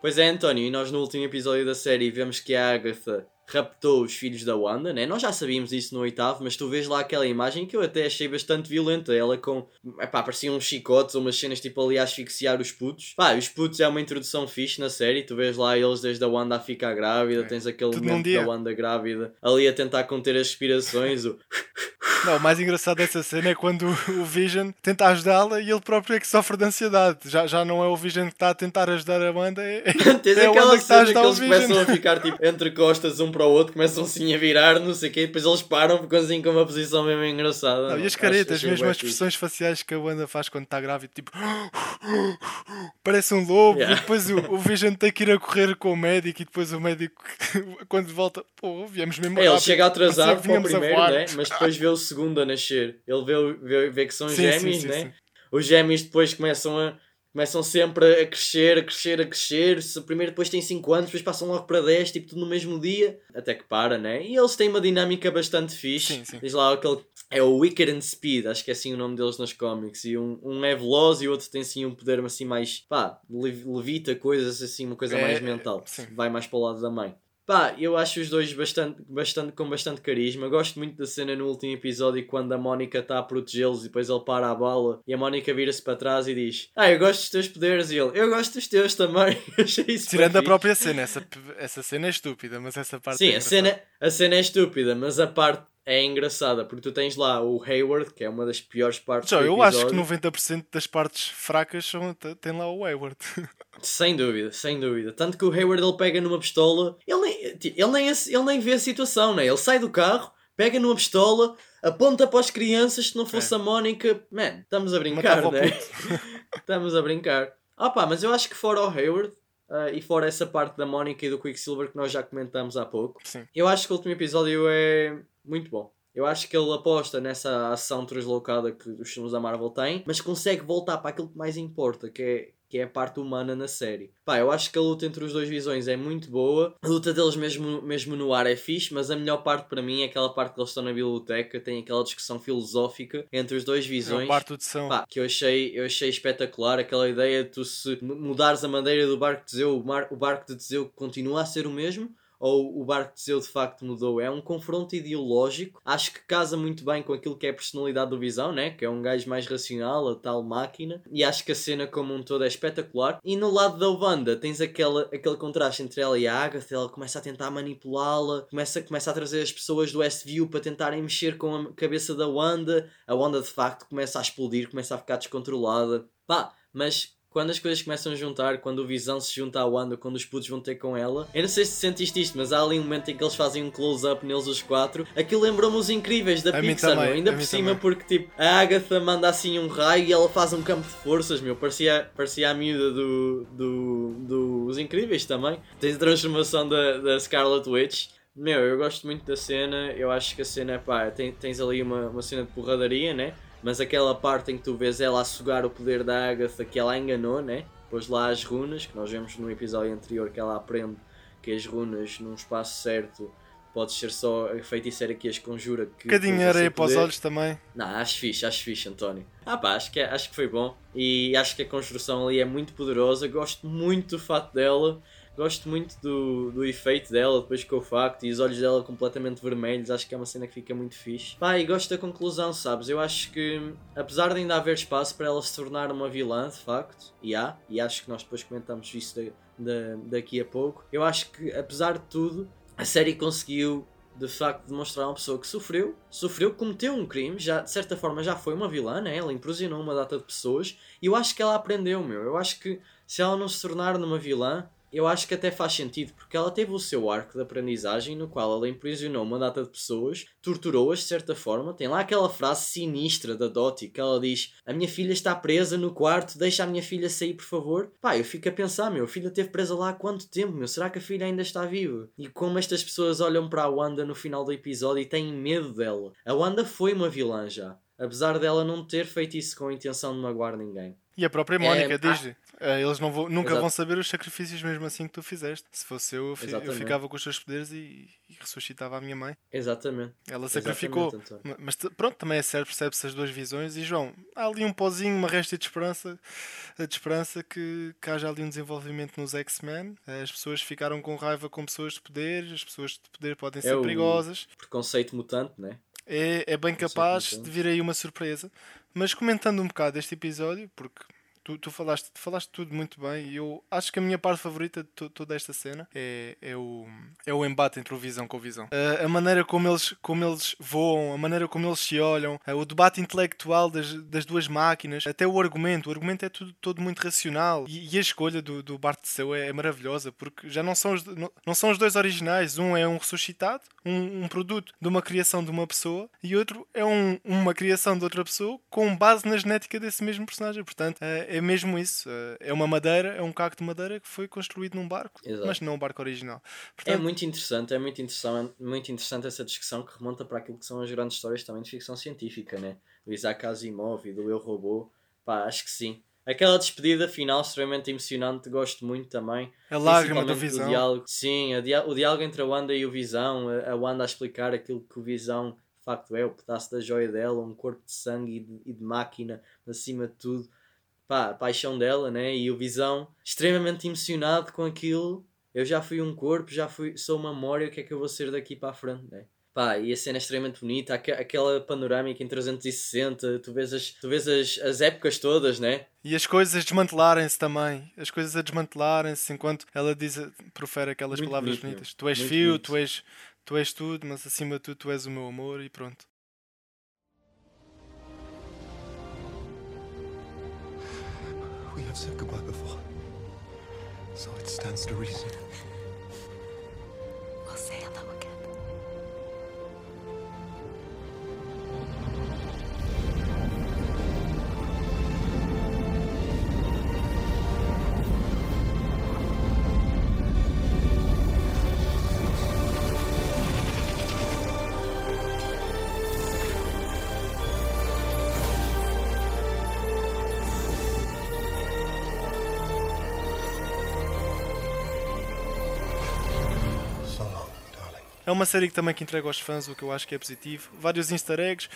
Pois é, António, e nós no último episódio da série vemos que a Agatha raptou os filhos da Wanda, né? Nós já sabíamos isso no oitavo, mas tu vês lá aquela imagem que eu até achei bastante violenta. Ela com. Epá, pareciam uns chicotes ou umas cenas tipo ali a asfixiar os putos. Pá, os putos é uma introdução fixe na série. Tu vês lá eles desde a Wanda a ficar grávida, tens aquele Tudo momento da Wanda grávida ali a tentar conter as respirações. o... Não, o mais engraçado dessa cena é quando o Vision tenta ajudá-la e ele próprio é que sofre de ansiedade. Já, já não é o Vision que está a tentar ajudar a Wanda, é, Tens é aquela cena que eles começam a ficar tipo entre costas um para o outro, começam assim a virar, não sei o quê, depois eles param, ficam assim com uma posição mesmo engraçada. Não, e as caretas, mesmo as expressões faciais que a Wanda faz quando está grávida, tipo parece um lobo, Yeah. e depois o, o Vision tem que ir a correr com o médico, e depois o médico, quando volta, pô, viemos mesmo É, ele chega atrasado para o primeiro, né? mas depois vê o segundo a nascer. Ele vê, vê, vê que são Sim, gêmeos, sim, sim, né? sim. Os gêmeos depois começam a. Começam sempre a crescer, a crescer, a crescer. Se primeiro depois têm 5 anos, depois passam logo para 10, tipo tudo no mesmo dia. Até que para, né? E eles têm uma dinâmica bastante fixe. Sim, sim. Diz lá aquele. É o Wicked and Speed, acho que é assim o nome deles nos cómics. E um, um é veloz e o outro tem assim um poder assim mais. pá, lev- levita coisas assim, uma coisa É, mais mental. sim. Vai mais para o lado da mãe. Pá, eu acho os dois bastante, bastante, com bastante carisma. Gosto muito da cena no último episódio quando a Mónica está a protegê-los e depois ele para a bala e a Mónica vira-se para trás e diz: Ah, eu gosto dos teus poderes. E ele: Eu gosto dos teus também. Tirando a própria cena, essa, essa cena é estúpida, mas essa parte Sim, é a cena, a cena é estúpida, mas a parte é engraçada porque tu tens lá o Hayward, que é uma das piores partes Já, do eu acho que episódio. 90% das partes fracas são, tem lá o Hayward. Sem dúvida, sem dúvida. Tanto que o Hayward ele pega numa pistola, ele nem, ele nem, ele nem vê a situação, né? Ele sai do carro, pega numa pistola, aponta para as crianças. Se não fosse a Mónica, man, estamos a brincar, né? estamos a brincar. Ah pá, mas eu acho que fora o Hayward ah, e fora essa parte da Mónica e do Quicksilver que nós já comentamos há pouco, Sim. eu acho que o último episódio é muito bom. Eu acho que ele aposta nessa ação translocada que os filmes da Marvel têm, mas consegue voltar para aquilo que mais importa, que é, que é a parte humana na série. Pá, eu acho que a luta entre os dois visões é muito boa. A luta deles mesmo, mesmo no ar é fixe, mas a melhor parte para mim é aquela parte que eles estão na biblioteca, tem aquela discussão filosófica entre os dois É visões. o parto de São. Pá, que eu achei, eu achei espetacular aquela ideia de tu se mu- mudares a bandeira do barco de Teseu, o, mar- o barco de Teseu continua a ser o mesmo ou o barco de Teseu de facto mudou. É um confronto ideológico. Acho que casa muito bem com aquilo que é a personalidade do Visão, né? Que é um gajo mais racional, a tal máquina. E acho que a cena como um todo é espetacular. E no lado da Wanda tens aquela, aquele contraste entre ela e a Agatha. Ela começa a tentar manipulá-la, começa, começa a trazer as pessoas do Westview para tentarem mexer com a cabeça da Wanda. A Wanda de facto começa a explodir, começa a ficar descontrolada. Pá, mas quando as coisas começam a juntar, quando o Visão se junta à Wanda, quando os putos vão ter com ela, eu não sei se sentiste isto, mas há ali um momento em que eles fazem um close-up neles os quatro. Aquilo lembrou-me os incríveis da A Pixar, também, ainda por cima, também. porque tipo, a Agatha manda assim um raio e ela faz um campo de forças, meu. Parecia, parecia a miúda do, do, dos incríveis também. Tens a transformação da, da Scarlet Witch. Meu, eu gosto muito da cena. Eu acho que a cena, pá, tem, tens ali uma, uma cena de porradaria, né? Mas aquela parte em que tu vês ela a sugar o poder da Agatha que ela enganou, né? Pôs lá as runas, que nós vemos no episódio anterior que ela aprende que as runas num espaço certo pode ser só a feiticeira que as conjura. Que areia esse para os olhos também. Não, acho fixe, acho fixe, António. Ah pá, acho que, é- acho que foi bom. E acho que a construção ali é muito poderosa. Gosto muito do fato dela. Gosto muito do, do efeito dela, depois com o facto e os olhos dela completamente vermelhos. Acho que é uma cena que fica muito fixe. Pá, e gosto da conclusão, sabes? Eu acho que, apesar de ainda haver espaço para ela se tornar uma vilã, de facto, e há, e acho que nós depois comentamos isso da- da- daqui a pouco, eu acho que, apesar de tudo, a série conseguiu de facto demonstrar uma pessoa que sofreu, sofreu, cometeu um crime, já de certa forma já foi uma vilã, né? ela imprisionou uma data de pessoas e eu acho que ela aprendeu, meu. Eu acho que se ela não se tornar numa vilã, eu acho que até faz sentido, porque ela teve o seu arco de aprendizagem no qual ela imprisionou uma data de pessoas, torturou-as de certa forma. Tem lá aquela frase sinistra da Dottie que ela diz: A minha filha está presa no quarto, deixa a minha filha sair, por favor. Pá, eu fico a pensar, meu, a filha esteve presa lá há quanto tempo, meu? Será que a filha ainda está viva? E como estas pessoas olham para a Wanda no final do episódio e têm medo dela. A Wanda foi uma vilã já. Apesar dela não ter feito isso com a intenção de magoar ninguém. E a própria Mónica É, diz Eles não vão- nunca Exato. vão saber os sacrifícios mesmo assim que tu fizeste. Se fosse eu, eu, ficava com os teus poderes e, e ressuscitava a minha mãe. Exatamente. Ela sacrificou. Exatamente, Mas pronto, também é certo, percebe-se as duas visões. E João, há ali um pozinho, uma resta de esperança, de esperança que, que haja ali um desenvolvimento nos X-Men. As pessoas ficaram com raiva com pessoas de poder, as pessoas de poder podem ser o- perigosas. Preconceito mutante, né? É, é bem capaz de vir aí uma surpresa. Mas comentando um bocado este episódio, porque tu, tu falaste, falaste tudo muito bem, e eu acho que a minha parte favorita de to- toda esta cena é, é, o, é o embate entre o Visão com o Visão. A, a maneira como eles, como eles voam, a maneira como eles se olham, eh, o debate intelectual das, das duas máquinas, até o argumento. O argumento é tudo, todo muito racional. E, e a escolha do, do Bart Seu é, é maravilhosa, porque já não são, os, não, não são os dois originais. Um é um ressuscitado, um, um produto de uma criação de uma pessoa, e outro é um- uma criação de outra pessoa com base na genética desse mesmo personagem. Portanto, eh, é mesmo isso. É uma madeira, é um caco de madeira que foi construído num barco, Exato. mas não um barco original. É Portanto, muito interessante, é muito interessante, muito interessante essa discussão que remonta para aquilo que são as grandes histórias também de ficção científica, né? Do Isaac Asimov e do Eu Robô. Pá, acho que sim. Aquela despedida final extremamente emocionante, gosto muito também. a lágrima do Visão. diálogo, sim, o diálogo entre a Wanda e o Visão, a, a Wanda a explicar aquilo que o Visão de facto é, o pedaço da joia dela, um corpo de sangue e de, e de máquina, acima de tudo. Pá, a paixão dela, né? E o Visão extremamente emocionado com aquilo. Eu já fui um corpo, já fui, sou uma memória, o que é que eu vou ser daqui para a frente, né? Pá, e a cena é extremamente bonita, aque- aquela panorâmica em 360, tu vês as, tu vês as, as épocas todas, né? E as coisas desmantelarem-se também. As coisas a desmantelarem-se enquanto ela diz, profere aquelas Muito palavras bonito, meu. bonitas. Tu és Muito fio, bonito. tu és, tu és tudo, mas acima de tudo tu és o meu amor e pronto. Have said goodbye before. So it stands to reason. We'll say hello again. É uma série que também que entrega aos fãs o que eu acho que é positivo. Vários easter eggs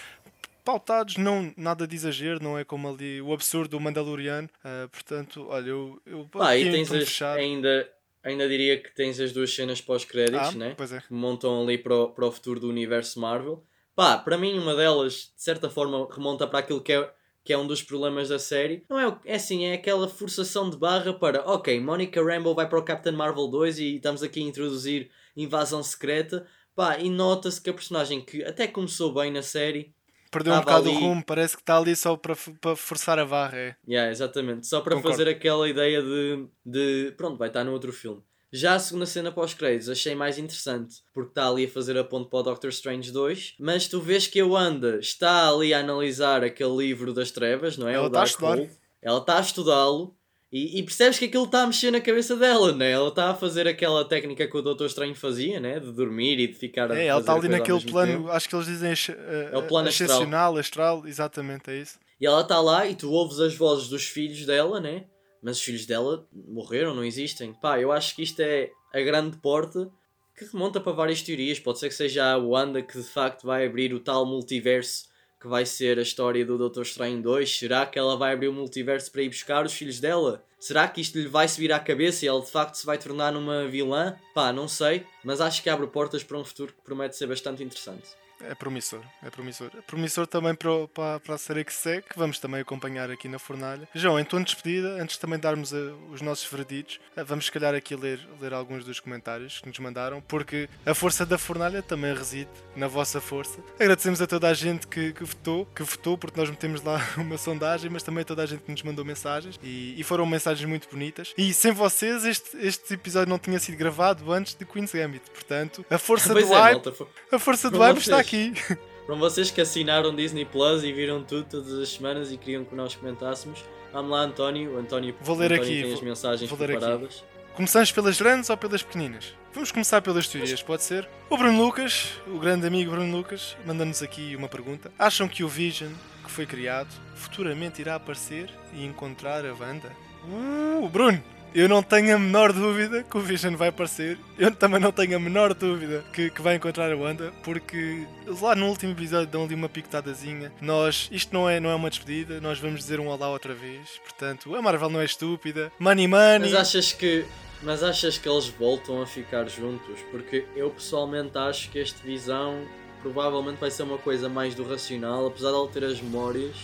pautados, não nada de exagero, não é como ali o absurdo do Mandaloriano. Ah, portanto, olha, eu, eu Pá, e tens as, ainda, ainda diria que tens as duas cenas pós-créditos, Ah, né? é. que montam ali para o, para o futuro do universo Marvel. Pá, para mim uma delas, de certa forma, remonta para aquilo que é, que é um dos problemas da série. Não é, o- é assim, é aquela forçação de barra para, ok, Monica Rambeau vai para o Captain Marvel 2 e estamos aqui a introduzir invasão secreta. Pá, e nota-se que a personagem que até começou bem na série, Perdeu um bocado o ali- rumo, parece que está ali só para, para forçar a barra. É. Yeah, exatamente. Só para Concordo. fazer aquela ideia de, de. Pronto, vai estar no outro filme. Já a segunda cena pós-créditos achei mais interessante, porque está ali a fazer a ponte para o Doctor Strange 2. Mas tu vês que a Wanda está ali a analisar aquele livro das trevas, não é? Ela o está a estudar. Ela está a estudá-lo e, e percebes que aquilo está a mexer na cabeça dela, né? Ela está a fazer aquela técnica que o Doutor Estranho fazia, né? De dormir e de ficar a É, ela está ali naquele plano, tempo. acho que eles dizem eh, É o plano astral. excepcional, astral, exatamente, é isso. E ela está lá e tu ouves as vozes dos filhos dela, né? Mas os filhos dela morreram, não existem. Pá, eu acho que isto é a grande porta que remonta para várias teorias. Pode ser que seja a Wanda que de facto vai abrir o tal multiverso que vai ser a história do Doutor Estranho 2. Será que ela vai abrir o multiverso para ir buscar os filhos dela? Será que isto lhe vai subir à cabeça e ela de facto se vai tornar numa vilã? Pá, não sei. Mas acho que abre portas para um futuro que promete ser bastante interessante. É promissor, é promissor. É promissor também para, para, para a série que segue, que vamos também acompanhar aqui na Fornalha. João, em tom de despedida, antes de também darmos eh, os nossos vereditos, eh, vamos se calhar aqui ler, ler alguns dos comentários que nos mandaram, porque a força da Fornalha também reside na vossa força. Agradecemos a toda a gente que, que votou, que votou, porque nós metemos lá uma sondagem, mas também a toda a gente que nos mandou mensagens, e, e foram mensagens muito bonitas. E sem vocês, este, este episódio não tinha sido gravado antes de Queen's Gambit, portanto, a força Pois do é, hype, a força do hype está vocês. Aqui. Para vocês que assinaram Disney Plus e viram tudo todas as semanas e queriam que nós comentássemos, vamos lá, António. O António, Vou ler António aqui, tem as mensagens vou ler aqui. preparadas. Começamos pelas grandes ou pelas pequeninas? Vamos começar pelas teorias, pode ser? O Bruno Lucas, o grande amigo Bruno Lucas, manda-nos aqui uma pergunta. Acham que o Vision, que foi criado, futuramente irá aparecer e encontrar a Wanda? Uh, Bruno, eu não tenho a menor dúvida que o Vision vai aparecer. Eu também não tenho a menor dúvida que, que vai encontrar a Wanda, porque lá no último episódio dão ali uma picotadazinha. Nós, isto não é, não é uma despedida, nós vamos dizer um olá outra vez. Portanto, a Marvel não é estúpida. Money, money. Mas achas que. Mas achas que eles voltam a ficar juntos? Porque eu pessoalmente acho que este visão provavelmente vai ser uma coisa mais do racional, apesar de ele ter as memórias.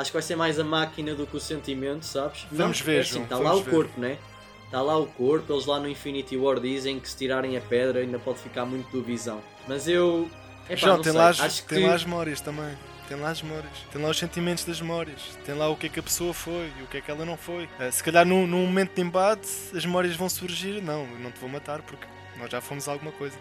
Acho que vai ser mais a máquina do que o sentimento, sabes? Vamos Não, ver, é assim, João, Está lá o corpo, né? Está lá o corpo, eles lá no Infinity War dizem que se tirarem a pedra ainda pode ficar muito do visão. Mas eu. Epá, João, tem, lá as, acho tem que... lá as memórias também. Tem lá as memórias. Tem lá os sentimentos das memórias. Tem lá o que é que a pessoa foi e o que é que ela não foi. Eh, se calhar num, num momento de embate as memórias vão surgir. Não, eu não te vou matar porque nós já fomos alguma coisa.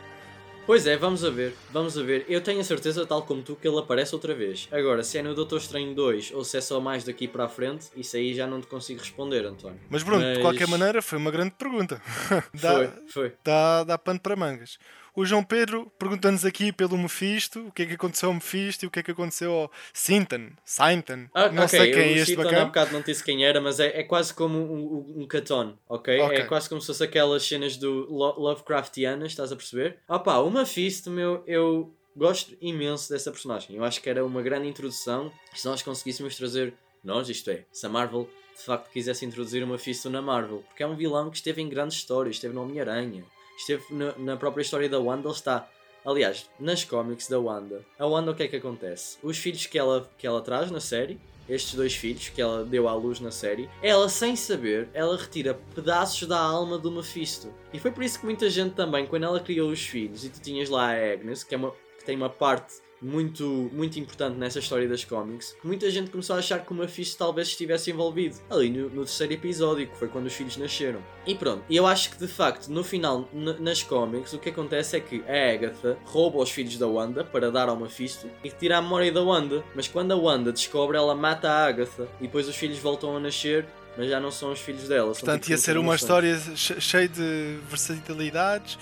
Pois é, vamos a ver, vamos a ver. Eu tenho a certeza, tal como tu, que ele aparece outra vez. Agora, se é no Doutor Estranho 2 ou se é só mais daqui para a frente, isso aí já não te consigo responder, António. Mas Bruno, de Mas- qualquer maneira, foi uma grande pergunta. dá, Foi, foi. dá, dá pano para mangas. O João Pedro pergunta-nos aqui pelo Mephisto, o que é que aconteceu ao Mephisto e o que é que aconteceu ao Sinton, Sinton, Ah, não ok, sei quem é este Citon há bacana. bocado não disse quem era, mas é, é quase como um, um, um Caton, ok? Ok. É quase como se fosse aquelas cenas do Lo Lovecraftianas, estás a perceber? Ah pá, o Mephisto, meu, eu gosto imenso dessa personagem. Eu acho que era uma grande introdução se nós conseguíssemos trazer, nós, isto é, se a Marvel de facto quisesse introduzir o Mephisto na Marvel, porque é um vilão que esteve em grandes histórias, esteve no Homem-Aranha, esteve na, na própria história da Wanda, ele está Aliás, nas cómics da Wanda, a Wanda o que é que acontece? Os filhos que ela, que ela traz na série, estes dois filhos que ela deu à luz na série, ela sem saber, ela retira pedaços da alma do Mephisto. E foi por isso que muita gente também, quando ela criou os filhos, e tu tinhas lá a Agnes, que, é uma, que tem uma parte muito, muito importante nessa história das cómics, que muita gente começou a achar que o Mephisto talvez estivesse envolvido ali no, no terceiro episódio, que foi quando os filhos nasceram. E pronto, eu acho que de facto, no final, nas cómics, o que acontece é que a Agatha rouba os filhos da Wanda para dar ao Mephisto e retira a memória da Wanda. Mas quando a Wanda descobre, ela mata a Agatha e depois os filhos voltam a nascer. Mas já não são os filhos dela. Portanto, tipo ia ser uma história che- cheia de versatilidades.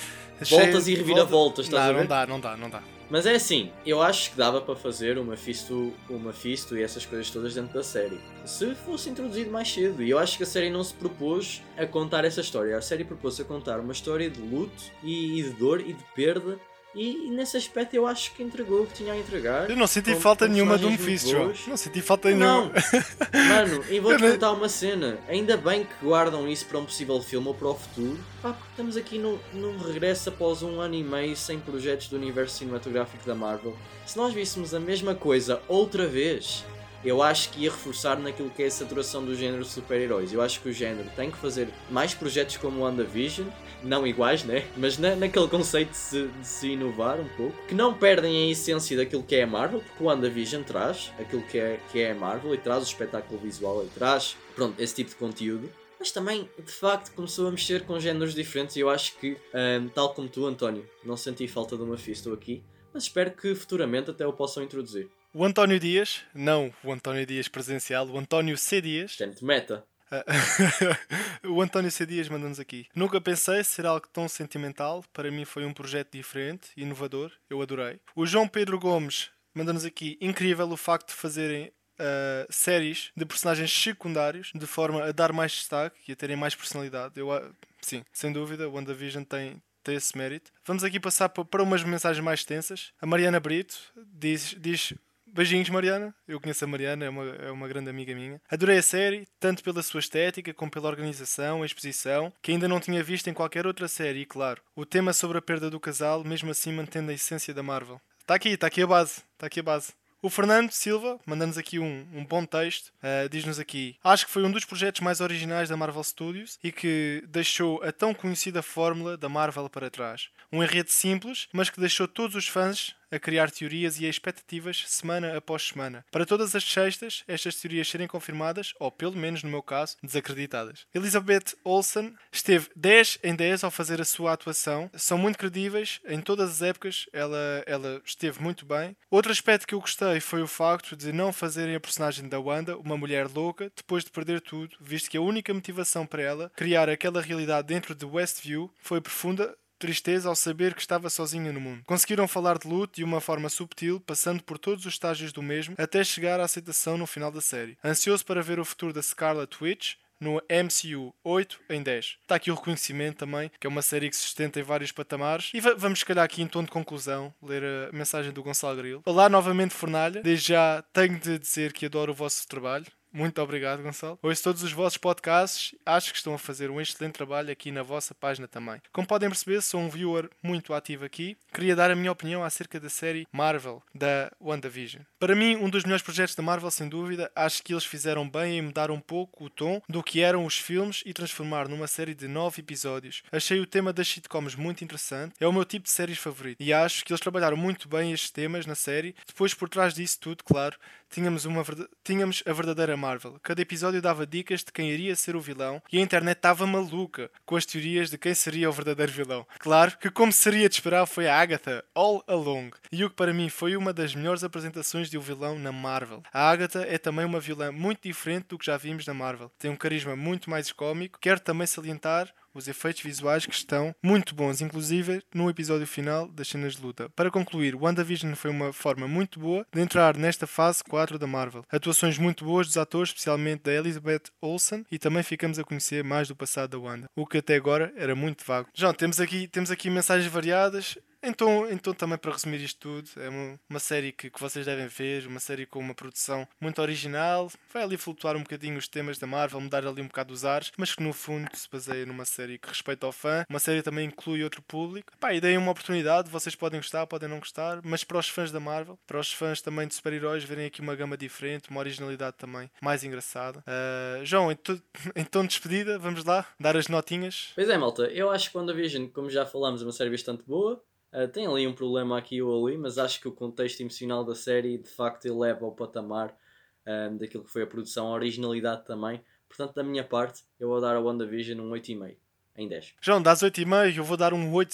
Voltas cheia e reviravoltas, estás não, a ver? Não dá, não dá, não dá. Mas é assim, eu acho que dava para fazer o Mephisto, o Mephisto e essas coisas todas dentro da série. Se fosse introduzido mais cedo. E eu acho que a série não se propôs a contar essa história. A série propôs a contar uma história de luto e, e de dor e de perda. E, e nesse aspecto eu acho que entregou o que tinha a entregar. Eu não senti Com falta nenhuma do Mephisto. Não senti falta Não, nenhuma. mano, e vou-te contar uma cena. Ainda bem que guardam isso para um possível filme ou para o futuro. Pá, porque estamos aqui num, num regresso após um ano e meio sem projetos do universo cinematográfico da Marvel. Se nós víssemos a mesma coisa outra vez, eu acho que ia reforçar naquilo que é a saturação do género de super-heróis. Eu acho que o género tem que fazer mais projetos como o WandaVision, não iguais, né? Mas na, naquele conceito de se, de se inovar um pouco, que não perdem a essência daquilo que é a Marvel, porque o WandaVision traz aquilo que é, que é a Marvel e traz o espetáculo visual e traz, pronto, esse tipo de conteúdo. Mas também, de facto, começou a mexer com géneros diferentes e eu acho que, ahm, tal como tu, António, não senti falta de uma Mephisto aqui, mas espero que futuramente até o possam introduzir. O António Dias, não o António Dias presencial, o António C. Dias. Muito meta. Ah, o António C. Dias manda-nos aqui. Nunca pensei ser algo tão sentimental. Para mim foi um projeto diferente, inovador. Eu adorei. O João Pedro Gomes manda-nos aqui. Incrível o facto de fazerem ah, séries de personagens secundários de forma a dar mais destaque e a terem mais personalidade. Eu, ah, sim, sem dúvida, o WandaVision tem, tem esse mérito. Vamos aqui passar pa- para umas mensagens mais tensas. A Mariana Brito diz, diz Beijinhos, Mariana. Eu conheço a Mariana, é uma, é uma grande amiga minha. Adorei a série, tanto pela sua estética como pela organização, a exposição, que ainda não tinha visto em qualquer outra série, e claro, o tema sobre a perda do casal, mesmo assim mantendo a essência da Marvel. Está aqui, está aqui a base, está aqui a base. O Fernando Silva manda-nos aqui um, um bom texto. Uh, Diz-nos aqui: Acho que foi um dos projetos mais originais da Marvel Studios e que deixou a tão conhecida fórmula da Marvel para trás. Um enredo simples, mas que deixou todos os fãs a criar teorias e expectativas semana após semana. Para todas as sextas, estas teorias serem confirmadas, ou pelo menos no meu caso, desacreditadas. Elizabeth Olsen esteve 10 em 10 ao fazer a sua atuação. São muito credíveis, em todas as épocas ela, ela esteve muito bem. Outro aspecto que eu gostei foi o facto de não fazerem a personagem da Wanda uma mulher louca depois de perder tudo, visto que a única motivação para ela criar aquela realidade dentro de Westview foi profunda tristeza ao saber que estava sozinha no mundo. Conseguiram falar de luto de uma forma subtil, passando por todos os estágios do mesmo, até chegar à aceitação no final da série. Ansioso para ver o futuro da Scarlet Witch, no MCU, 8 em 10. Está aqui o reconhecimento também, que é uma série que se sustenta em vários patamares. E va- vamos, se calhar, aqui em tom de conclusão, ler a mensagem do Gonçalo Grilo. Olá novamente, Fornalha. Desde já tenho de dizer que adoro o vosso trabalho. Muito obrigado, Gonçalo. Ouço todos os vossos podcasts. Acho que estão a fazer um excelente trabalho aqui na vossa página também. Como podem perceber, sou um viewer muito ativo aqui. Queria dar a minha opinião acerca da série Marvel, da WandaVision. Para mim, um dos melhores projetos da Marvel, sem dúvida. Acho que eles fizeram bem em mudar um pouco o tom do que eram os filmes e transformar numa série de nove episódios. Achei o tema das sitcoms muito interessante. É o meu tipo de séries favorito. E acho que eles trabalharam muito bem estes temas na série. Depois, por trás disso tudo, claro, tínhamos, uma, tínhamos a verdadeira Marvel. Cada episódio dava dicas de quem iria ser o vilão e a internet estava maluca com as teorias de quem seria o verdadeiro vilão. Claro que, como seria de esperar, foi a Agatha all along. E o que para mim foi uma das melhores apresentações de um vilão na Marvel. A Agatha é também uma vilã muito diferente do que já vimos na Marvel. Tem um carisma muito mais cómico. Quero também salientar os efeitos visuais que estão muito bons, inclusive no episódio final das cenas de luta. Para concluir, WandaVision foi uma forma muito boa de entrar nesta fase 4 da Marvel. Atuações muito boas dos atores, especialmente da Elizabeth Olsen, e também ficamos a conhecer mais do passado da Wanda, o que até agora era muito vago. João, temos aqui, temos aqui mensagens variadas. Então, então, também para resumir isto tudo, é uma, uma série que, que vocês devem ver, uma série com uma produção muito original, vai ali flutuar um bocadinho os temas da Marvel, mudar ali um bocado os ares, mas que no fundo se baseia numa série que respeita ao fã, uma série também inclui outro público. Pá, e deem uma oportunidade, vocês podem gostar, podem não gostar, mas para os fãs da Marvel, para os fãs também de super-heróis, verem aqui uma gama diferente, uma originalidade também mais engraçada. Ah, João, tom de despedida, vamos lá, dar as notinhas. Pois é, malta, eu acho que WandaVision, como já falámos, é uma série bastante boa. Uh, tem ali um problema aqui ou ali, mas acho que o contexto emocional da série de facto eleva ao patamar um, daquilo que foi a produção, a originalidade também. Portanto, da minha parte, eu vou dar a WandaVision um 8,5 em 10. João, das 8,5 eu vou dar um 8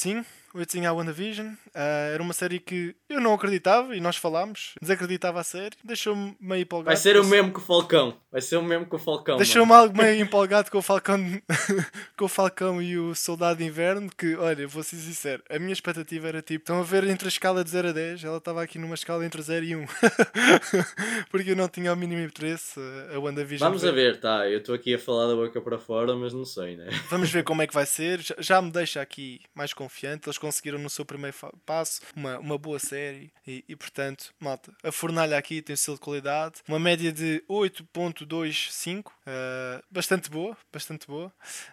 8 à WandaVision. Ah, era uma série que eu não acreditava e nós falámos. Desacreditava a série. Deixou-me meio empolgado. Vai ser o mesmo que o Falcão. Vai ser o mesmo que o Falcão. Deixou-me algo meio empolgado com o Falcão com o Falcão e o Soldado de Inverno. Que, olha, vou ser sincero, a minha expectativa era tipo: estão a ver entre a escala de 0 a 10, ela estava aqui numa escala entre 0 e 1. Porque eu não tinha o mínimo interesse. A WandaVision. Vamos a ver, tá? Eu estou aqui a falar da boca para fora, mas não sei, né? Vamos ver como é que vai ser. Já, já me deixa aqui mais confiante. Eles conseguiram no seu primeiro passo uma, uma boa série. E, e, portanto, malta, a fornalha aqui tem o selo de qualidade. Uma média de 8.25. ah, bastante boa, bastante boa.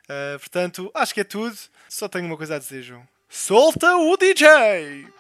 Ah, portanto, acho que é tudo. Só tenho uma coisa a dizer, João. Solta o DJ!